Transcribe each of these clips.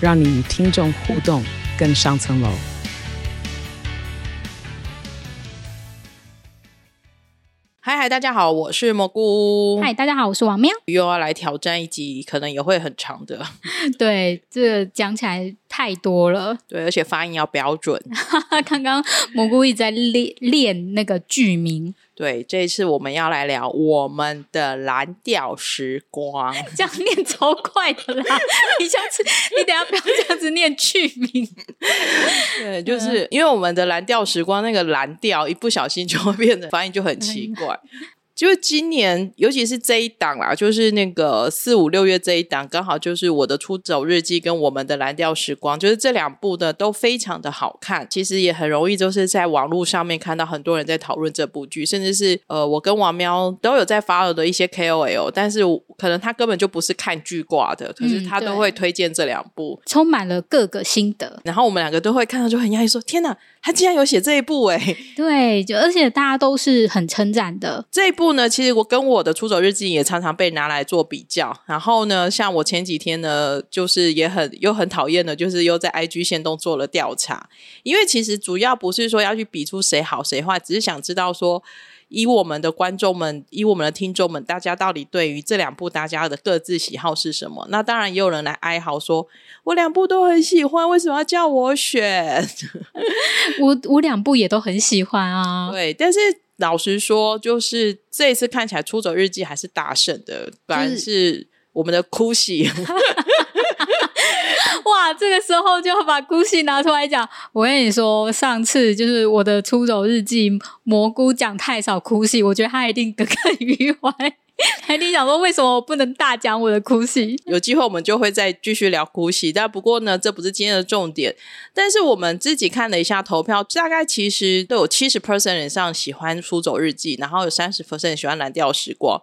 让你与听众互动更上层楼。嗨嗨，大家好，我是蘑菇。嗨，大家好，我是王喵。又要来挑战一集，可能也会很长的。对，这个讲起来太多了。对，而且发音要标准。刚刚蘑菇一直在练练那个剧名。对，这一次我们要来聊我们的蓝调时光。这样念超快的啦！你下次你等下不要这样子念剧名。对，就是因为我们的蓝调时光那个蓝调，一不小心就会变得发音就很奇怪。就是今年，尤其是这一档啦，就是那个四五六月这一档，刚好就是我的出走日记跟我们的蓝调时光，就是这两部呢都非常的好看。其实也很容易，就是在网络上面看到很多人在讨论这部剧，甚至是呃，我跟王喵都有在 follow 的一些 KOL，但是可能他根本就不是看剧挂的，可是他都会推荐这两部，充满了各个心得。然后我们两个都会看到就很讶异，说：“天哪，他竟然有写这一部哎！”对，就而且大家都是很称赞的这一部。呢，其实我跟我的出走日记也常常被拿来做比较。然后呢，像我前几天呢，就是也很又很讨厌的，就是又在 IG 线动做了调查。因为其实主要不是说要去比出谁好谁坏，只是想知道说，以我们的观众们，以我们的听众们，大家到底对于这两部大家的各自喜好是什么？那当然也有人来哀嚎说，我两部都很喜欢，为什么要叫我选？我我两部也都很喜欢啊。对，但是。老实说，就是这一次看起来《出走日记》还是大胜的，反而是我们的哭戏。哇，这个时候就把哭戏拿出来讲。我跟你说，上次就是我的《出走日记》，蘑菇讲太少哭戏，我觉得他一定耿耿于怀。还你想说，为什么我不能大讲我的哭戏？有机会我们就会再继续聊哭戏，但不过呢，这不是今天的重点。但是我们自己看了一下投票，大概其实都有七十 percent 以上喜欢《出走日记》，然后有三十 percent 喜欢《蓝调时光》。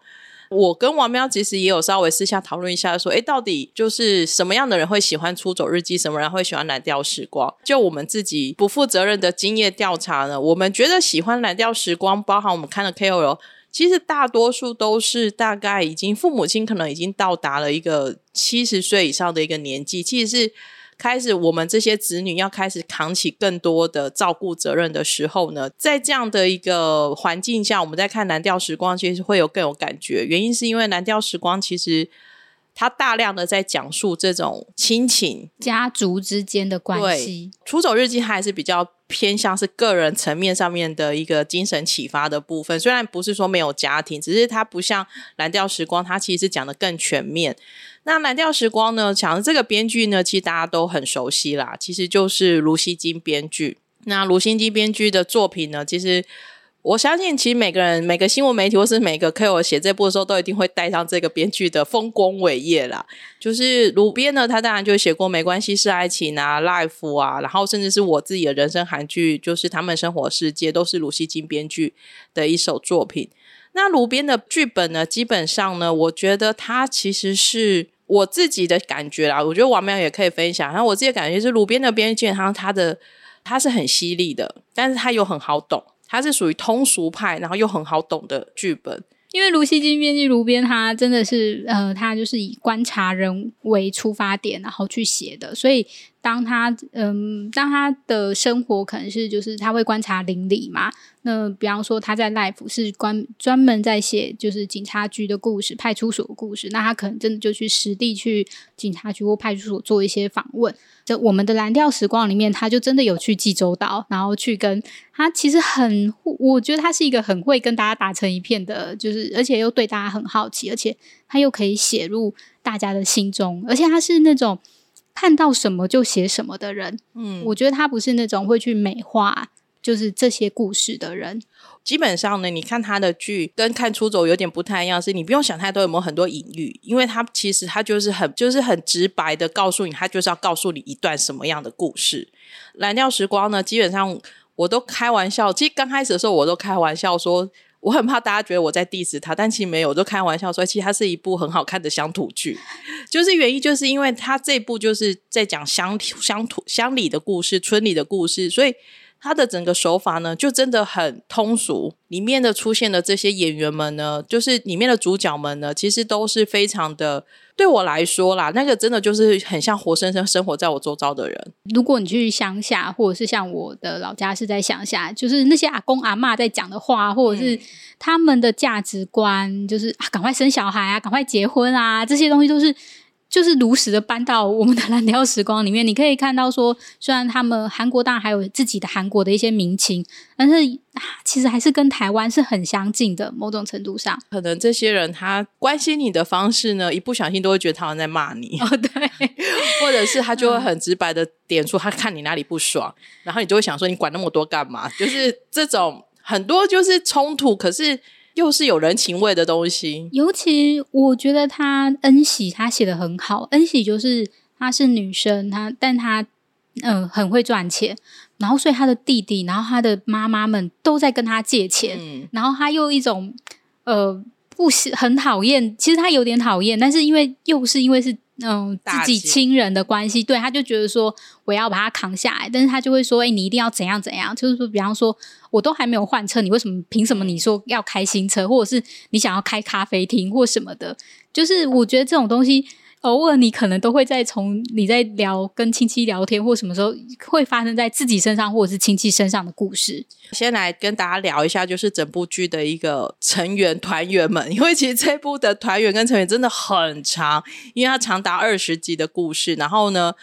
我跟王喵其实也有稍微私下讨论一下，说，哎，到底就是什么样的人会喜欢《出走日记》，什么人会喜欢《蓝调时光》？就我们自己不负责任的经验调查呢，我们觉得喜欢《蓝调时光》，包含我们看的 KOL。其实大多数都是大概已经父母亲可能已经到达了一个七十岁以上的一个年纪，其实是开始我们这些子女要开始扛起更多的照顾责任的时候呢，在这样的一个环境下，我们在看蓝调时光，其实会有更有感觉。原因是因为蓝调时光其实他大量的在讲述这种亲情、家族之间的关系。出走日记它还是比较。偏向是个人层面上面的一个精神启发的部分，虽然不是说没有家庭，只是它不像蓝调时光，它其实是讲的更全面。那蓝调时光呢，讲的这个编剧呢，其实大家都很熟悉啦，其实就是卢锡金编剧。那卢锡金编剧的作品呢，其实。我相信，其实每个人、每个新闻媒体或是每个 KOL 写这部的时候，都一定会带上这个编剧的丰功伟业啦。就是卢编呢，他当然就写过《没关系是爱情》啊，《Life》啊，然后甚至是我自己的人生韩剧，就是《他们生活世界》，都是卢熙京编剧的一手作品。那卢编的剧本呢，基本上呢，我觉得他其实是我自己的感觉啦。我觉得王喵也可以分享。然后我自己感觉是，卢编的编剧他他的他是很犀利的，但是他又很好懂。他是属于通俗派，然后又很好懂的剧本。因为卢熙京编剧卢编，他真的是呃，他就是以观察人为出发点，然后去写的，所以。当他嗯，当他的生活可能是就是他会观察邻里嘛，那比方说他在 Life 是关专门在写就是警察局的故事、派出所的故事，那他可能真的就去实地去警察局或派出所做一些访问。就我们的蓝调时光里面，他就真的有去济州岛，然后去跟他其实很，我觉得他是一个很会跟大家打成一片的，就是而且又对大家很好奇，而且他又可以写入大家的心中，而且他是那种。看到什么就写什么的人，嗯，我觉得他不是那种会去美化就是这些故事的人。基本上呢，你看他的剧跟看《出走》有点不太一样，是你不用想太多有没有很多隐喻，因为他其实他就是很就是很直白的告诉你，他就是要告诉你一段什么样的故事。《蓝调时光》呢，基本上我都开玩笑，其实刚开始的时候我都开玩笑说，我很怕大家觉得我在 diss 他，但其实没有，我都开玩笑说，其实它是一部很好看的乡土剧，就是原因就是因为他这部就是在讲乡乡土乡里的故事，村里的故事，所以。他的整个手法呢，就真的很通俗。里面的出现的这些演员们呢，就是里面的主角们呢，其实都是非常的。对我来说啦，那个真的就是很像活生生生活在我周遭的人。如果你去乡下，或者是像我的老家是在乡下，就是那些阿公阿妈在讲的话，或者是他们的价值观，就是啊，赶快生小孩啊，赶快结婚啊，这些东西都是。就是如实的搬到我们的蓝调时光里面，你可以看到说，虽然他们韩国当然还有自己的韩国的一些民情，但是啊，其实还是跟台湾是很相近的。某种程度上，可能这些人他关心你的方式呢，一不小心都会觉得他们在骂你哦，对，或者是他就会很直白的点出他看你哪里不爽，然后你就会想说，你管那么多干嘛？就是这种很多就是冲突，可是。又是有人情味的东西，尤其我觉得他恩喜他写的很好。恩喜就是她是女生，她但她嗯、呃、很会赚钱，然后所以她的弟弟，然后她的妈妈们都在跟她借钱，嗯、然后她又一种呃不喜很讨厌，其实他有点讨厌，但是因为又是因为是。嗯，自己亲人的关系，对，他就觉得说我要把他扛下来，但是他就会说，哎、欸，你一定要怎样怎样，就是说，比方说，我都还没有换车，你为什么凭什么你说要开新车，或者是你想要开咖啡厅或什么的，就是我觉得这种东西。偶尔你可能都会在从你在聊跟亲戚聊天或什么时候会发生在自己身上或者是亲戚身上的故事。先来跟大家聊一下，就是整部剧的一个成员团员们，因为其实这部的团员跟成员真的很长，因为它长达二十集的故事，然后呢，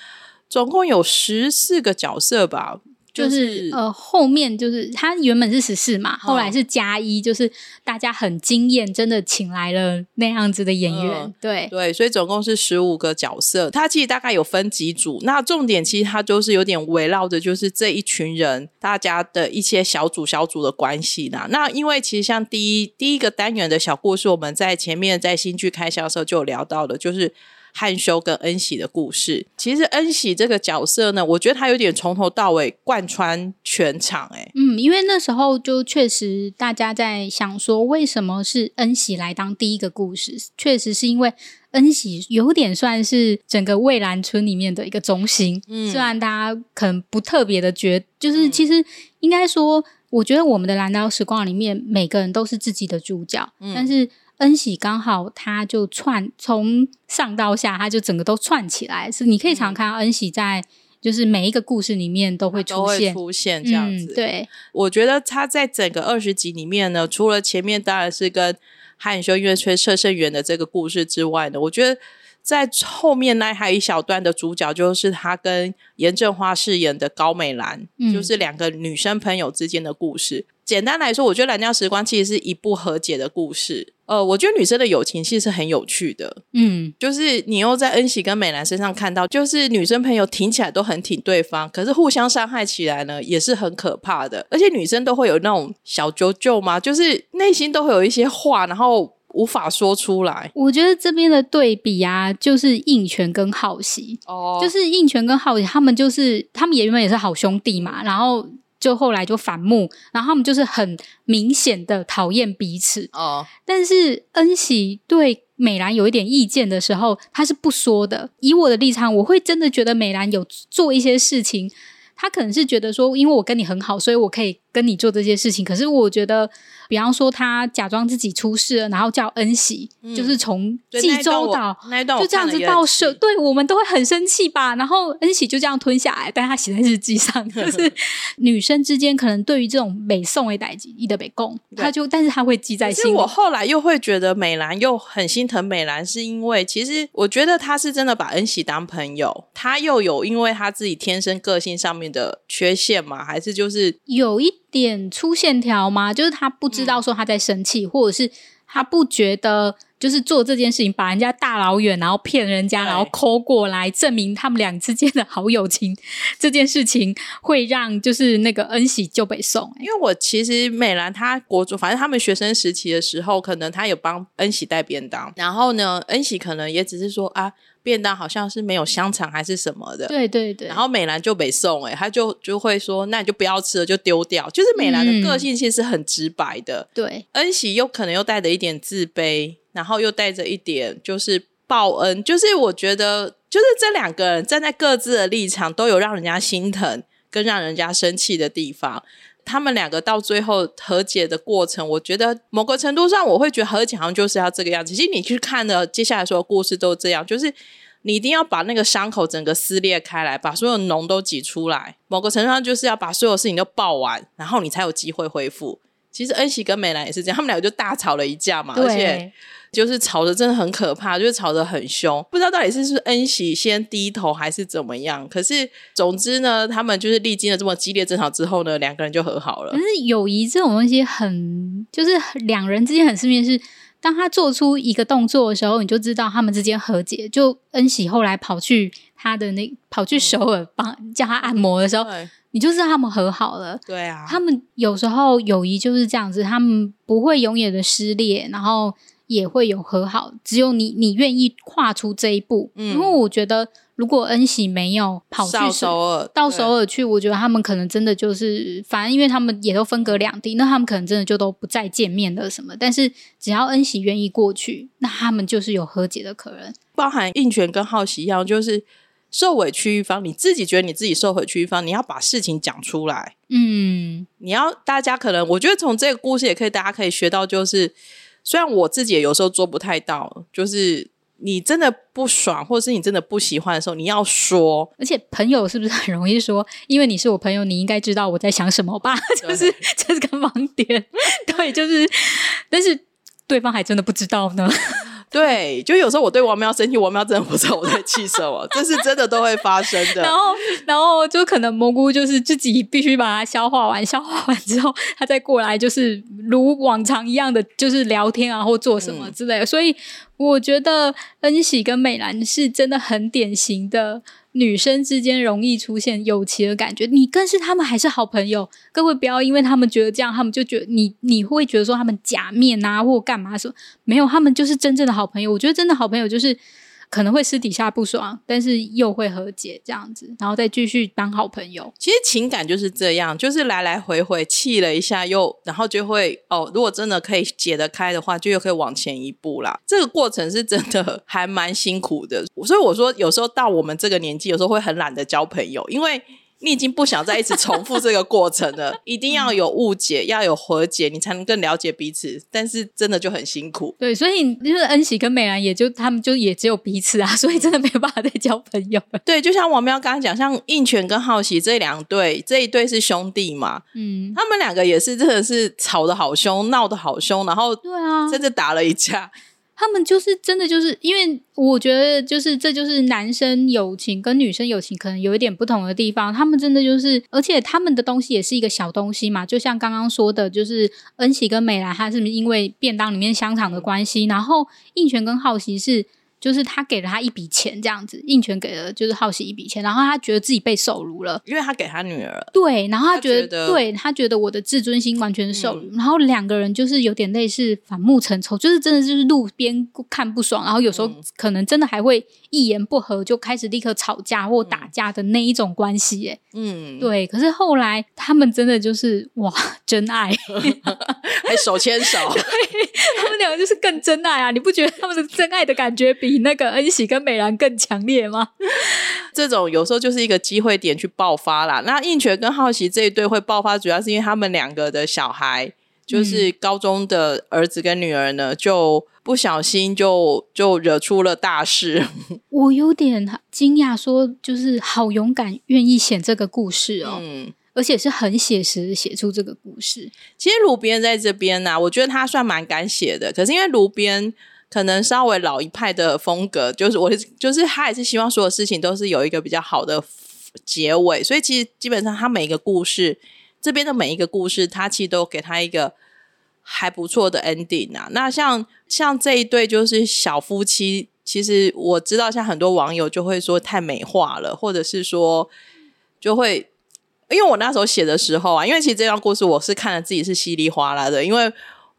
总共有十四个角色吧。就是呃，后面就是他原本是十四嘛，后来是加一，就是大家很惊艳，真的请来了那样子的演员，嗯、对对，所以总共是十五个角色。他其实大概有分几组，那重点其实他就是有点围绕着就是这一群人大家的一些小组小组的关系啦。那因为其实像第一第一个单元的小故事，我们在前面在新剧开箱的时候就有聊到了，就是。汉修跟恩喜的故事，其实恩喜这个角色呢，我觉得他有点从头到尾贯穿全场，欸，哎，嗯，因为那时候就确实大家在想说，为什么是恩喜来当第一个故事？确实是因为恩喜有点算是整个蔚蓝村里面的一个中心，嗯，虽然大家可能不特别的觉，就是其实应该说，我觉得我们的蓝调时光里面每个人都是自己的主角，嗯，但是。恩喜刚好，他就串从上到下，他就整个都串起来。是你可以常常看到恩喜在，就是每一个故事里面都会出现，出现这样子。嗯、对，我觉得他在整个二十集里面呢，除了前面当然是跟汉修因为吹车胜元的这个故事之外呢，我觉得在后面那还有一小段的主角就是他跟严正花饰演的高美兰，嗯、就是两个女生朋友之间的故事。简单来说，我觉得《蓝调时光》其实是一部和解的故事。呃，我觉得女生的友情其实是很有趣的。嗯，就是你又在恩喜跟美兰身上看到，就是女生朋友挺起来都很挺对方，可是互相伤害起来呢，也是很可怕的。而且女生都会有那种小九九嘛，就是内心都会有一些话，然后无法说出来。我觉得这边的对比啊，就是应权跟浩熙哦，就是应权跟浩熙，他们就是他们也原本也是好兄弟嘛，然后。就后来就反目，然后他们就是很明显的讨厌彼此。哦，但是恩喜对美兰有一点意见的时候，他是不说的。以我的立场，我会真的觉得美兰有做一些事情，他可能是觉得说，因为我跟你很好，所以我可以。跟你做这些事情，可是我觉得，比方说他假装自己出事了，然后叫恩喜，嗯、就是从济州岛就这样子到社，对我们都会很生气吧。然后恩喜就这样吞下来，但他写在日记上，就 是女生之间可能对于这种北宋的代际，一的北贡，他就但是他会记在心里。我后来又会觉得美兰又很心疼美兰，是因为其实我觉得他是真的把恩喜当朋友，他又有因为他自己天生个性上面的缺陷吗？还是就是有一。点粗线条吗？就是他不知道说他在生气，嗯、或者是他不觉得就是做这件事情，把人家大老远，然后骗人家，然后抠过来，证明他们俩之间的好友情，这件事情会让就是那个恩喜就被送、欸。因为我其实美兰她国中，反正他们学生时期的时候，可能她有帮恩喜带便当，然后呢，恩喜可能也只是说啊。便当好像是没有香肠还是什么的，对对对。然后美兰就没送，哎，他就就会说，那你就不要吃了，就丢掉。就是美兰的个性其实是很直白的，嗯、对。恩喜又可能又带着一点自卑，然后又带着一点就是报恩，就是我觉得，就是这两个人站在各自的立场，都有让人家心疼跟让人家生气的地方。他们两个到最后和解的过程，我觉得某个程度上，我会觉得和解好像就是要这个样子。其实你去看的接下来所有故事都这样，就是你一定要把那个伤口整个撕裂开来，把所有脓都挤出来。某个程度上，就是要把所有事情都爆完，然后你才有机会恢复。其实恩喜跟美兰也是这样，他们两个就大吵了一架嘛，而且。就是吵得真的很可怕，就是吵得很凶，不知道到底是是恩喜先低头还是怎么样。可是总之呢，他们就是历经了这么激烈争吵之后呢，两个人就和好了。可是友谊这种东西很，就是两人之间很私密，是当他做出一个动作的时候，你就知道他们之间和解。就恩喜后来跑去他的那跑去首尔帮叫他按摩的时候，你就知道他们和好了。对啊，他们有时候友谊就是这样子，他们不会永远的撕裂，然后。也会有和好，只有你你愿意跨出这一步。嗯，因为我觉得，如果恩喜没有跑去首尔到首尔去，我觉得他们可能真的就是，反正因为他们也都分隔两地，那他们可能真的就都不再见面了什么。但是只要恩喜愿意过去，那他们就是有和解的可能。包含映泉跟浩喜一样，就是受委屈一方，你自己觉得你自己受委屈一方，你要把事情讲出来。嗯，你要大家可能，我觉得从这个故事也可以，大家可以学到就是。虽然我自己也有时候做不太到，就是你真的不爽，或者是你真的不喜欢的时候，你要说。而且朋友是不是很容易说？因为你是我朋友，你应该知道我在想什么吧？就是这是个盲点。对，就是，但是对方还真的不知道呢。对，就有时候我对王喵生气，王喵真的不知道我在气什么，这是真的都会发生的。然后，然后就可能蘑菇就是自己必须把它消化完，消化完之后，他再过来就是如往常一样的就是聊天啊，或做什么之类的。嗯、所以我觉得恩喜跟美兰是真的很典型的。女生之间容易出现友情的感觉，你更是他们还是好朋友。各位不要因为他们觉得这样，他们就觉得你你会觉得说他们假面啊，或干嘛说没有，他们就是真正的好朋友。我觉得真的好朋友就是。可能会私底下不爽，但是又会和解这样子，然后再继续当好朋友。其实情感就是这样，就是来来回回气了一下又，然后就会哦，如果真的可以解得开的话，就又可以往前一步啦。这个过程是真的还蛮辛苦的，所以我说有时候到我们这个年纪，有时候会很懒得交朋友，因为。你已经不想再一直重复这个过程了，一定要有误解，要有和解，你才能更了解彼此。但是真的就很辛苦。对，所以就是恩喜跟美兰，也就他们就也只有彼此啊，所以真的没有办法再交朋友了。对，就像王喵刚刚讲，像应泉跟浩喜这两对，这一对是兄弟嘛，嗯，他们两个也是真的是吵得好凶，闹得好凶，然后对啊，甚至打了一架。他们就是真的，就是因为我觉得，就是这就是男生友情跟女生友情可能有一点不同的地方。他们真的就是，而且他们的东西也是一个小东西嘛，就像刚刚说的，就是恩喜跟美兰，他是因为便当里面香肠的关系，然后应泉跟浩喜是。就是他给了他一笔钱，这样子，印权给了就是浩喜一笔钱，然后他觉得自己被受辱了，因为他给他女儿。对，然后他觉得，对他觉得我的自尊心完全受辱，嗯、然后两个人就是有点类似反目成仇，就是真的就是路边看不爽，然后有时候可能真的还会一言不合就开始立刻吵架或打架的那一种关系，哎，嗯，对。可是后来他们真的就是哇，真爱，还手牵手，对，他们两个就是更真爱啊！你不觉得他们的真爱的感觉比？那个恩喜跟美兰更强烈吗？这种有时候就是一个机会点去爆发啦。那应泉跟好奇这一对会爆发，主要是因为他们两个的小孩，就是高中的儿子跟女儿呢，就不小心就就惹出了大事。我有点惊讶，说就是好勇敢，愿意写这个故事哦，嗯，而且是很写实写出这个故事。其实卢边在这边呢，啊，我觉得他算蛮敢写的，可是因为卢边。可能稍微老一派的风格，就是我，就是他也是希望所有事情都是有一个比较好的结尾，所以其实基本上他每一个故事这边的每一个故事，他其实都给他一个还不错的 ending 啊。那像像这一对就是小夫妻，其实我知道，像很多网友就会说太美化了，或者是说就会，因为我那时候写的时候啊，因为其实这段故事我是看了自己是稀里哗啦的，因为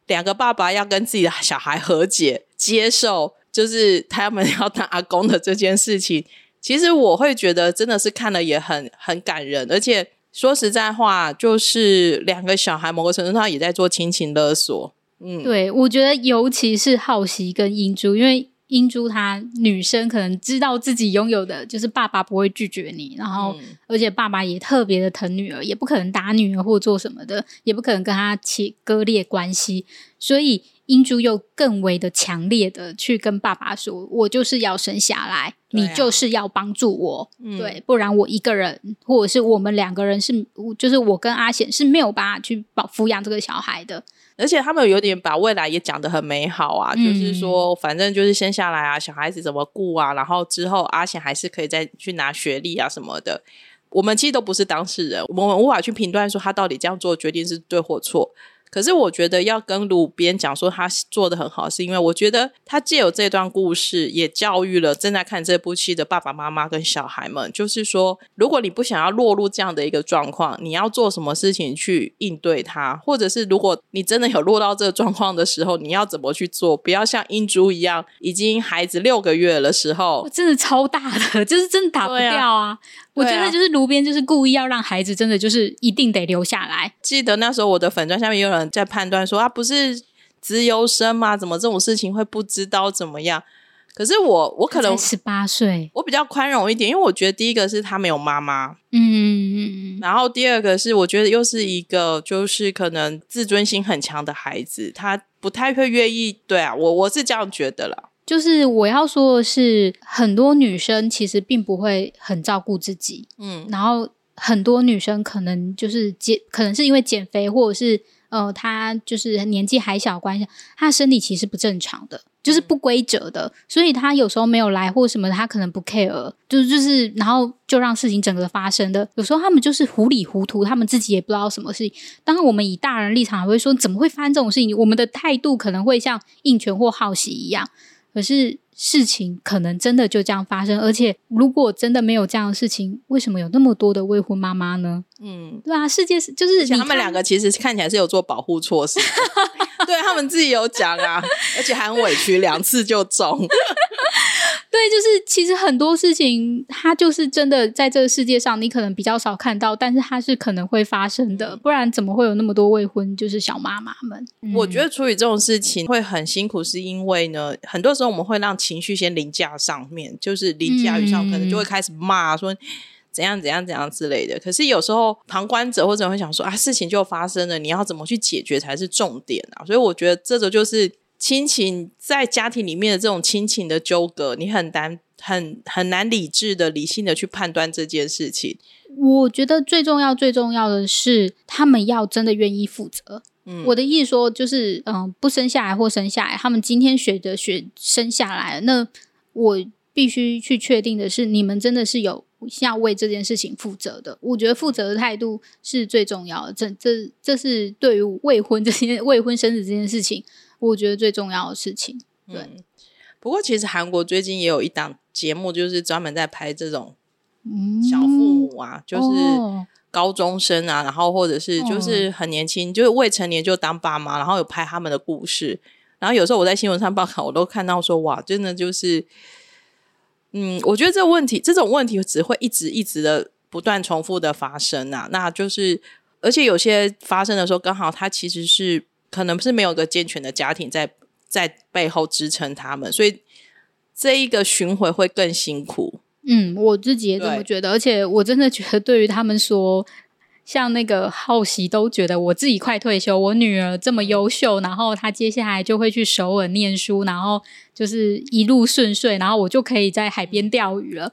两个爸爸要跟自己的小孩和解，接受就是他们要当阿公的这件事情。其实我会觉得真的是看了也很很感人，而且说实在话，就是两个小孩某个程度上也在做亲情勒索。嗯，对，我觉得尤其是浩熙跟英珠，因为英珠她女生可能知道自己拥有的就是爸爸不会拒绝你，然后而且爸爸也特别的疼女儿，也不可能打女儿或做什么的，也不可能跟她切割裂关系，所以。英珠又更为的强烈的去跟爸爸说：“我就是要生下来，啊、你就是要帮助我，嗯、对，不然我一个人或者是我们两个人是，就是我跟阿显是没有办法去保抚养这个小孩的。而且他们有点把未来也讲得很美好啊，嗯、就是说反正就是生下来啊，小孩子怎么顾啊，然后之后阿贤还是可以再去拿学历啊什么的。我们其实都不是当事人，我们无法去评断说他到底这样做决定是对或错。”可是我觉得要跟鲁边讲说他做的很好，是因为我觉得他借有这段故事也教育了正在看这部戏的爸爸妈妈跟小孩们，就是说，如果你不想要落入这样的一个状况，你要做什么事情去应对它，或者是如果你真的有落到这个状况的时候，你要怎么去做？不要像英珠一样，已经孩子六个月的时候，真的超大的，就是真的打不掉啊。我觉得就是卢边就是故意要让孩子真的就是一定得留下来。记得那时候我的粉砖下面有人在判断说啊，不是资优生吗？怎么这种事情会不知道怎么样？可是我我可能十八岁，我比较宽容一点，因为我觉得第一个是他没有妈妈，嗯嗯嗯，然后第二个是我觉得又是一个就是可能自尊心很强的孩子，他不太会愿意。对啊，我我是这样觉得了。就是我要说的是，很多女生其实并不会很照顾自己，嗯，然后很多女生可能就是减，可能是因为减肥，或者是呃，他就是年纪还小关系，他的身体其实不正常的，就是不规则的，所以他有时候没有来或什么，他可能不 care，就是就是，然后就让事情整个发生的。有时候他们就是糊里糊涂，他们自己也不知道什么事情。当然，我们以大人立场还会说，怎么会发生这种事情？我们的态度可能会像应权或好奇一样。可是事情可能真的就这样发生，而且如果真的没有这样的事情，为什么有那么多的未婚妈妈呢？嗯，对啊，世界是就是他们两个其实看起来是有做保护措施，对他们自己有讲啊，而且还很委屈，两次就中。对，就是其实很多事情，它就是真的在这个世界上，你可能比较少看到，但是它是可能会发生的，不然怎么会有那么多未婚就是小妈妈们？嗯、我觉得处理这种事情会很辛苦，是因为呢，很多时候我们会让情绪先凌驾上面，就是凌驾于上，可能就会开始骂说怎样怎样怎样之类的。可是有时候旁观者或者会想说啊，事情就发生了，你要怎么去解决才是重点啊？所以我觉得这个就是。亲情在家庭里面的这种亲情的纠葛，你很难很很难理智的、理性的去判断这件事情。我觉得最重要、最重要的是，他们要真的愿意负责。嗯，我的意思说，就是嗯、呃，不生下来或生下来，他们今天学的学生下来，那我必须去确定的是，你们真的是有要为这件事情负责的。我觉得负责的态度是最重要的。这、这、这是对于未婚这件未婚生子这件事情。我觉得最重要的事情，对。嗯、不过，其实韩国最近也有一档节目，就是专门在拍这种小父母啊，嗯、就是高中生啊，哦、然后或者是就是很年轻，哦、就是未成年就当爸妈，然后有拍他们的故事。然后有时候我在新闻上报考，我都看到说，哇，真的就是，嗯，我觉得这个问题，这种问题只会一直一直的不断重复的发生啊。那就是，而且有些发生的时候，刚好他其实是。可能是没有一个健全的家庭在在背后支撑他们，所以这一个巡回会更辛苦。嗯，我自己也这么觉得，而且我真的觉得，对于他们说，像那个好奇都觉得我自己快退休，我女儿这么优秀，然后她接下来就会去首尔念书，然后就是一路顺遂，然后我就可以在海边钓鱼了。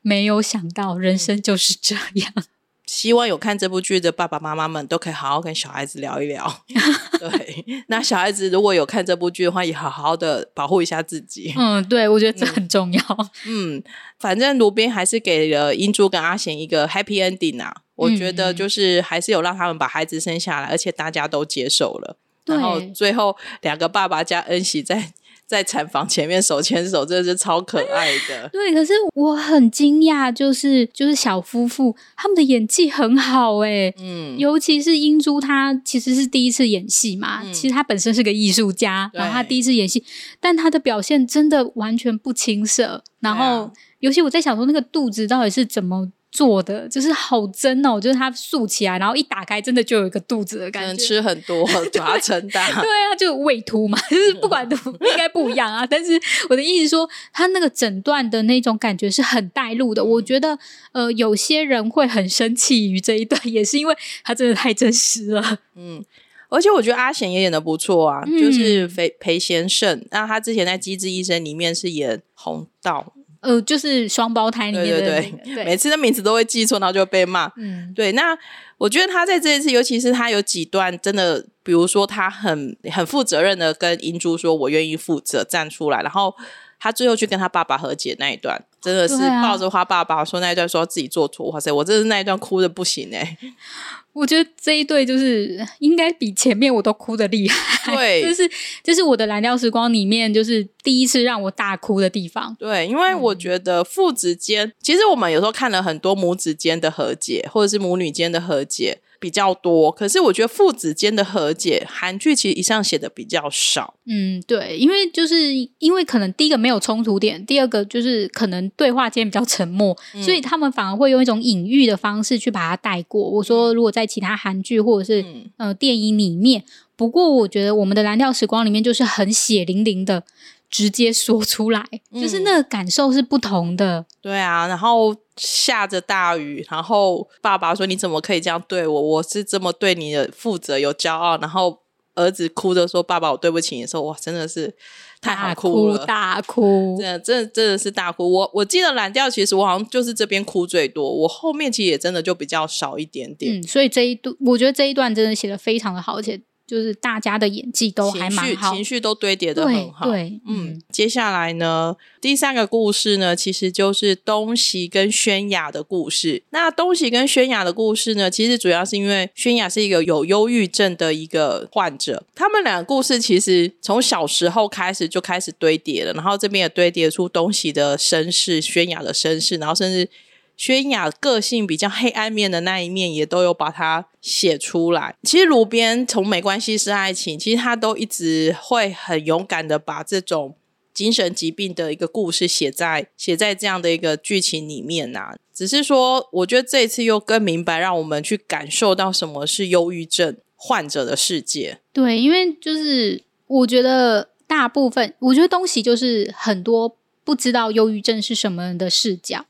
没有想到，人生就是这样。嗯希望有看这部剧的爸爸妈妈们都可以好好跟小孩子聊一聊。对，那小孩子如果有看这部剧的话，也好好的保护一下自己。嗯，对，我觉得这很重要。嗯，嗯，反正卢边还是给了英珠跟阿贤一个 happy ending 啊。我觉得就是还是有让他们把孩子生下来，而且大家都接受了。然后最后两个爸爸加恩喜在。在产房前面手牵手，真的是超可爱的。对，可是我很惊讶，就是就是小夫妇他们的演技很好哎，嗯，尤其是英珠，她其实是第一次演戏嘛，嗯、其实她本身是个艺术家，然后她第一次演戏，但她的表现真的完全不青涩。然后，啊、尤其我在想说，那个肚子到底是怎么？做的就是好真哦，就是它竖起来，然后一打开，真的就有一个肚子的感觉。能吃很多，把它撑大。对啊，就胃凸嘛，就是不管 都应该不一样啊。但是我的意思说，他那个诊断的那种感觉是很带路的。我觉得，呃，有些人会很生气于这一段，也是因为他真的太真实了。嗯，而且我觉得阿贤也演的不错啊，嗯、就是裴裴贤胜。那他之前在《机智医生》里面是演红道。呃，就是双胞胎里面的、那个，对对对，对，每次的名字都会记错，然后就会被骂。嗯，对。那我觉得他在这一次，尤其是他有几段真的，比如说他很很负责任的跟银珠说：“我愿意负责站出来。”然后他最后去跟他爸爸和解那一段，真的是抱着花爸爸说那一段，说自己做错。哇塞，我真的是那一段哭的不行哎、欸。我觉得这一对就是应该比前面我都哭的厉害，对，就是就是我的蓝调时光里面就是第一次让我大哭的地方。对，因为我觉得父子间，嗯、其实我们有时候看了很多母子间的和解，或者是母女间的和解。比较多，可是我觉得父子间的和解，韩剧其实一向写的比较少。嗯，对，因为就是因为可能第一个没有冲突点，第二个就是可能对话间比较沉默，嗯、所以他们反而会用一种隐喻的方式去把它带过。我说，如果在其他韩剧或者是、嗯、呃电影里面，不过我觉得我们的蓝调时光里面就是很血淋淋的。直接说出来，就是那个感受是不同的。嗯、对啊，然后下着大雨，然后爸爸说：“你怎么可以这样对我？我是这么对你的负责，有骄傲。”然后儿子哭着说：“爸爸，我对不起你。”说：“哇，真的是太好哭了，大哭，真的，真的，真的是大哭。”我我记得蓝调，其实我好像就是这边哭最多，我后面其实也真的就比较少一点点。嗯，所以这一段，我觉得这一段真的写的非常的好，而且。就是大家的演技都还蛮好，情绪都堆叠的很好。对，对嗯，嗯，接下来呢，第三个故事呢，其实就是东西跟宣雅的故事。那东西跟宣雅的故事呢，其实主要是因为宣雅是一个有忧郁症的一个患者，他们两个故事其实从小时候开始就开始堆叠了，然后这边也堆叠出东西的身世、宣雅的身世，然后甚至。宣雅个性比较黑暗面的那一面，也都有把它写出来。其实卢边从没关系是爱情，其实他都一直会很勇敢的把这种精神疾病的一个故事写在写在这样的一个剧情里面呐、啊。只是说，我觉得这一次又更明白，让我们去感受到什么是忧郁症患者的世界。对，因为就是我觉得大部分，我觉得东西就是很多不知道忧郁症是什么人的视角。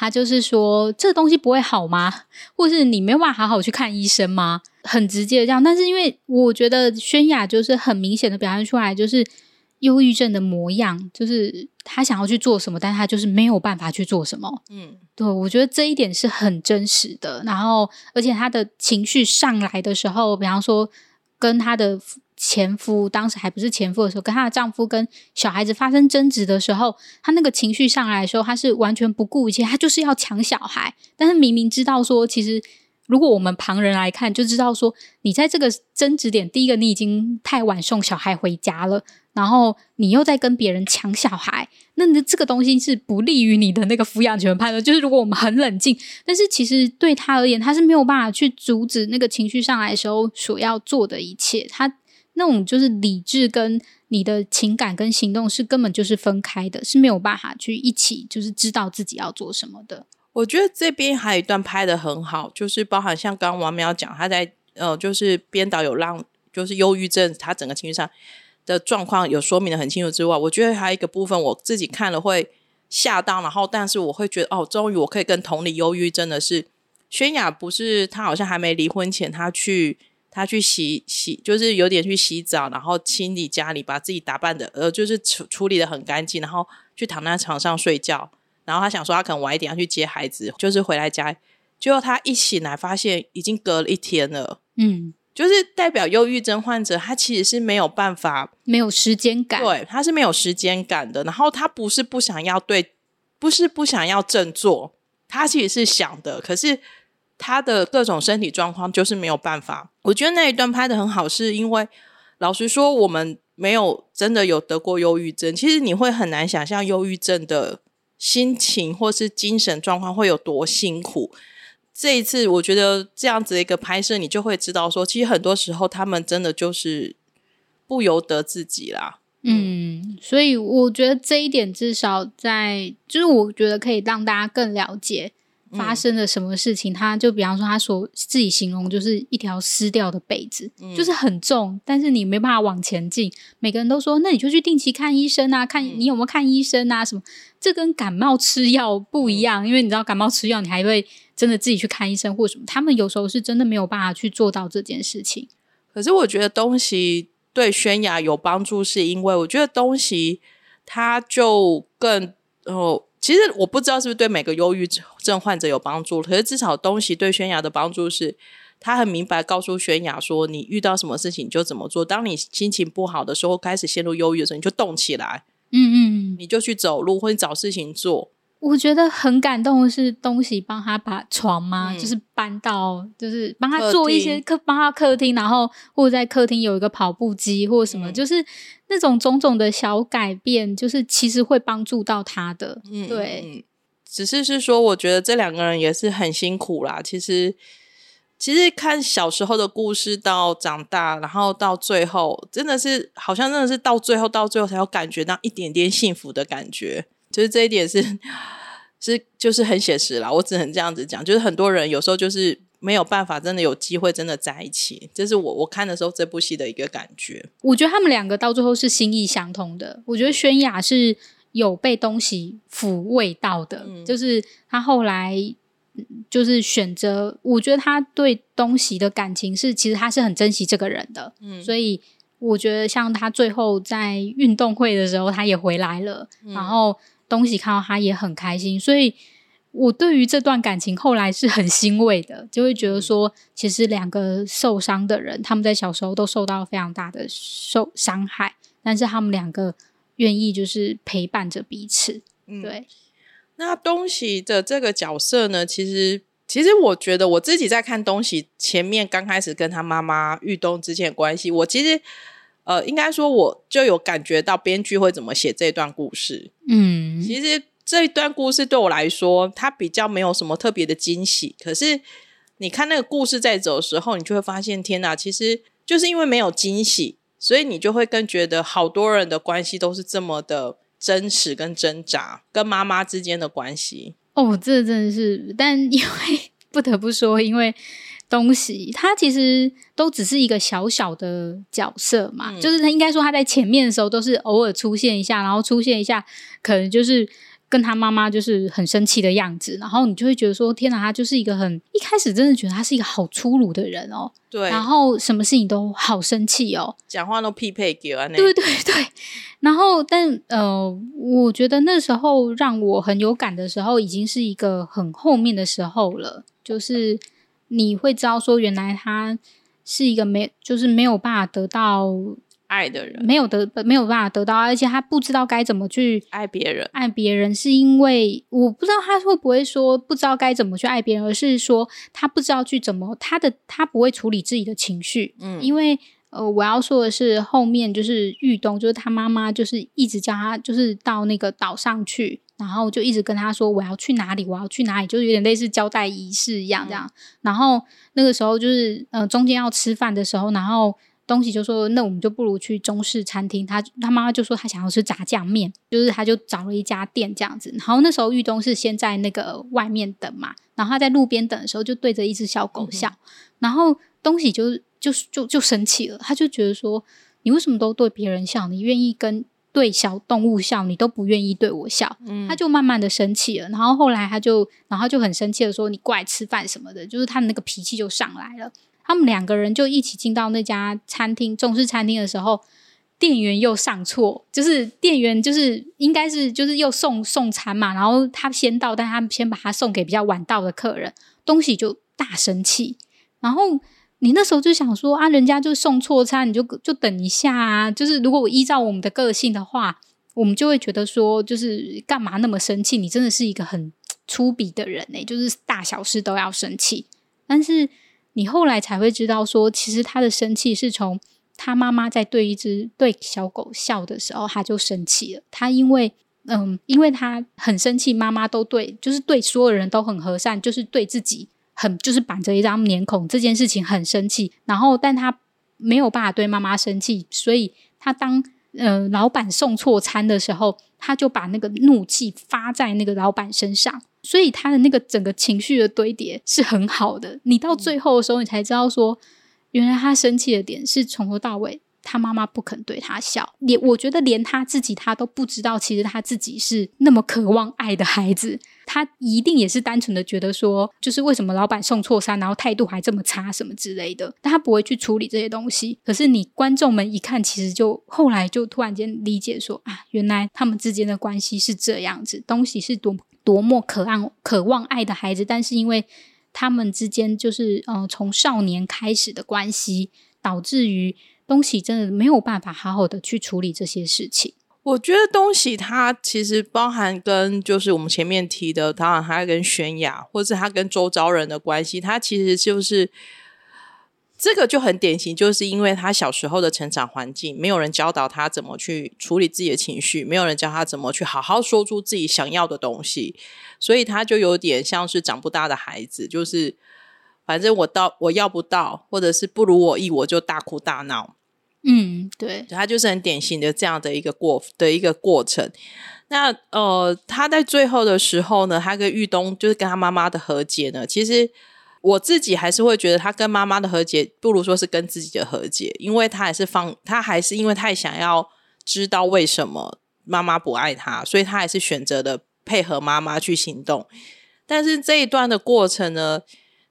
他就是说，这东西不会好吗？或是你没有办法好好去看医生吗？很直接的这样。但是因为我觉得轩雅就是很明显的表现出来，就是忧郁症的模样，就是他想要去做什么，但他就是没有办法去做什么。嗯，对，我觉得这一点是很真实的。然后，而且他的情绪上来的时候，比方说跟他的。前夫当时还不是前夫的时候，跟她的丈夫跟小孩子发生争执的时候，她那个情绪上来的时候，她是完全不顾一切，她就是要抢小孩。但是明明知道说，其实如果我们旁人来看，就知道说，你在这个争执点，第一个你已经太晚送小孩回家了，然后你又在跟别人抢小孩，那你这个东西是不利于你的那个抚养权判断。就是如果我们很冷静，但是其实对她而言，她是没有办法去阻止那个情绪上来的时候所要做的一切，她。那种就是理智跟你的情感跟行动是根本就是分开的，是没有办法去一起，就是知道自己要做什么的。我觉得这边还有一段拍得很好，就是包含像刚刚王淼讲，他在呃，就是编导有让就是忧郁症他整个情绪上的状况有说明得很清楚之外，我觉得还有一个部分我自己看了会吓到，然后但是我会觉得哦，终于我可以跟同理忧郁症的是轩雅，不是他好像还没离婚前他去。他去洗洗，就是有点去洗澡，然后清理家里，把自己打扮的呃，就是处处理的很干净，然后去躺在床上睡觉。然后他想说，他可能晚一点要去接孩子，就是回来家。结果他一醒来，发现已经隔了一天了。嗯，就是代表忧郁症患者，他其实是没有办法，没有时间感。对，他是没有时间感的。然后他不是不想要对，不是不想要振作，他其实是想的，可是。他的各种身体状况就是没有办法。我觉得那一段拍得很好，是因为老实说，我们没有真的有得过忧郁症，其实你会很难想象忧郁症的心情或是精神状况会有多辛苦。这一次，我觉得这样子的一个拍摄，你就会知道说，其实很多时候他们真的就是不由得自己啦。嗯，所以我觉得这一点至少在，就是我觉得可以让大家更了解发生了什么事情。嗯、他就比方说，他所自己形容就是一条湿掉的被子，嗯、就是很重，但是你没办法往前进。每个人都说，那你就去定期看医生啊，看你有没有看医生啊，什么？这跟感冒吃药不一样，因为你知道感冒吃药，你还会。真的自己去看医生或什么，他们有时候是真的没有办法去做到这件事情。可是我觉得东西对宣雅有帮助，是因为我觉得东西它就更哦，其实我不知道是不是对每个忧郁症患者有帮助，可是至少东西对宣雅的帮助是，他很明白告诉宣雅说，你遇到什么事情你就怎么做。当你心情不好的时候，开始陷入忧郁的时候，你就动起来，嗯嗯，你就去走路或者找事情做。我觉得很感动的是，东西帮他把床嘛，嗯、就是搬到，就是帮他做一些客，帮他客厅，然后或者在客厅有一个跑步机或什么，嗯、就是那种种种的小改变，就是其实会帮助到他的。嗯，对嗯。只是是说，我觉得这两个人也是很辛苦啦。其实，其实看小时候的故事到长大，然后到最后，真的是好像真的是到最后，到最后才有感觉到一点点幸福的感觉。就是这一点是是就是很写实啦，我只能这样子讲。就是很多人有时候就是没有办法，真的有机会真的在一起，这是我我看的时候这部戏的一个感觉。我觉得他们两个到最后是心意相通的。我觉得轩雅是有被东西抚慰到的，嗯、就是他后来就是选择，我觉得他对东西的感情是其实他是很珍惜这个人的，嗯，所以。我觉得像他最后在运动会的时候，他也回来了，嗯、然后东西看到他也很开心，所以我对于这段感情后来是很欣慰的，就会觉得说，其实两个受伤的人，他们在小时候都受到非常大的受伤害，但是他们两个愿意就是陪伴着彼此。嗯、对，那东西的这个角色呢，其实。其实我觉得我自己在看东西前面刚开始跟他妈妈玉东之间的关系，我其实呃应该说我就有感觉到编剧会怎么写这段故事。嗯，其实这一段故事对我来说，它比较没有什么特别的惊喜。可是你看那个故事在走的时候，你就会发现，天哪！其实就是因为没有惊喜，所以你就会更觉得好多人的关系都是这么的真实跟挣扎，跟妈妈之间的关系。哦，这真的是，但因为 不得不说，因为东西他其实都只是一个小小的角色嘛，嗯、就是他应该说他在前面的时候都是偶尔出现一下，然后出现一下，可能就是。跟他妈妈就是很生气的样子，然后你就会觉得说：“天哪，他就是一个很一开始真的觉得他是一个好粗鲁的人哦。”对，然后什么事情都好生气哦，讲话都匹配给啊。对对对，然后但呃，我觉得那时候让我很有感的时候，已经是一个很后面的时候了。就是你会知道说，原来他是一个没，就是没有办法得到。爱的人没有得没有办法得到，而且他不知道该怎么去爱别人。爱别人是因为我不知道他会不会说不知道该怎么去爱别人，而是说他不知道去怎么他的他不会处理自己的情绪。嗯，因为呃，我要说的是后面就是玉东，就是他妈妈，就是一直叫他就是到那个岛上去，然后就一直跟他说我要去哪里，我要去哪里，就是有点类似交代仪式一样这样。嗯，然后那个时候就是呃中间要吃饭的时候，然后。东西就说，那我们就不如去中式餐厅。他他妈妈就说他想要吃炸酱面，就是他就找了一家店这样子。然后那时候玉东是先在那个外面等嘛，然后他在路边等的时候就对着一只小狗笑，嗯、然后东西就就就就生气了，他就觉得说你为什么都对别人笑，你愿意跟对小动物笑，你都不愿意对我笑，嗯、他就慢慢的生气了。然后后来他就然后就很生气的说你过来吃饭什么的，就是他的那个脾气就上来了。他们两个人就一起进到那家餐厅，中式餐厅的时候，店员又上错，就是店员就是应该是就是又送送餐嘛，然后他先到，但他先把他送给比较晚到的客人，东西就大生气。然后你那时候就想说啊，人家就送错餐，你就就等一下啊。就是如果我依照我们的个性的话，我们就会觉得说，就是干嘛那么生气？你真的是一个很粗鄙的人欸，就是大小事都要生气，但是。你后来才会知道，说其实他的生气是从他妈妈在对一只对小狗笑的时候，他就生气了。他因为嗯，因为他很生气，妈妈都对，就是对所有人都很和善，就是对自己很就是板着一张脸孔，这件事情很生气。然后，但他没有办法对妈妈生气，所以他当呃老板送错餐的时候，他就把那个怒气发在那个老板身上。所以他的那个整个情绪的堆叠是很好的。你到最后的时候，你才知道说，原来他生气的点是从头到尾。他妈妈不肯对他笑，连我觉得连他自己他都不知道，其实他自己是那么渴望爱的孩子。他一定也是单纯的觉得说，就是为什么老板送错餐，然后态度还这么差，什么之类的。但他不会去处理这些东西。可是你观众们一看，其实就后来就突然间理解说啊，原来他们之间的关系是这样子。东西是多多么渴望渴望爱的孩子，但是因为他们之间就是呃从少年开始的关系，导致于。东西真的没有办法好好的去处理这些事情。我觉得东西它其实包含跟就是我们前面提的，当然还跟泫雅，或是他跟周遭人的关系，他其实就是这个就很典型，就是因为他小时候的成长环境，没有人教导他怎么去处理自己的情绪，没有人教他怎么去好好说出自己想要的东西，所以他就有点像是长不大的孩子，就是反正我到我要不到，或者是不如我意，我就大哭大闹。嗯，对，他就是很典型的这样的一个过的一个过程。那呃，他在最后的时候呢，他跟玉东就是跟他妈妈的和解呢。其实我自己还是会觉得，他跟妈妈的和解不如说是跟自己的和解，因为他还是放，他还是因为太想要知道为什么妈妈不爱他，所以他还是选择的配合妈妈去行动。但是这一段的过程呢，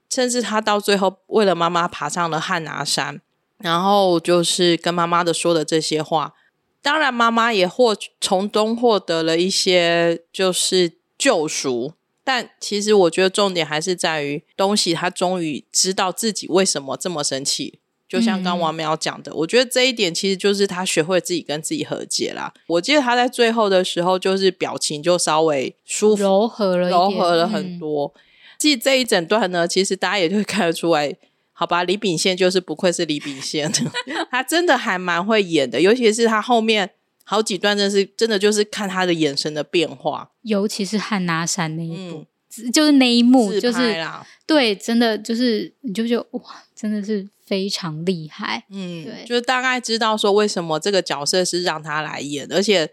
甚至他到最后为了妈妈爬上了汉拿山。然后就是跟妈妈的说的这些话，当然妈妈也获从中获得了一些就是救赎，但其实我觉得重点还是在于东西，他终于知道自己为什么这么生气。就像刚王淼讲的，嗯，我觉得这一点其实就是他学会自己跟自己和解啦。我记得他在最后的时候，就是表情就稍微舒服柔和了，柔和了很多。其实这一整段呢，其实大家也就会看得出来。好吧，李秉宪就是不愧是李秉宪，他真的还蛮会演的，尤其是他后面好几段，真的是真的就是看他的眼神的变化，尤其是汉拿山那一部，嗯、就是那一幕，就是对，真的就是你就觉得哇，真的是非常厉害，嗯，对，就是大概知道说为什么这个角色是让他来演，而且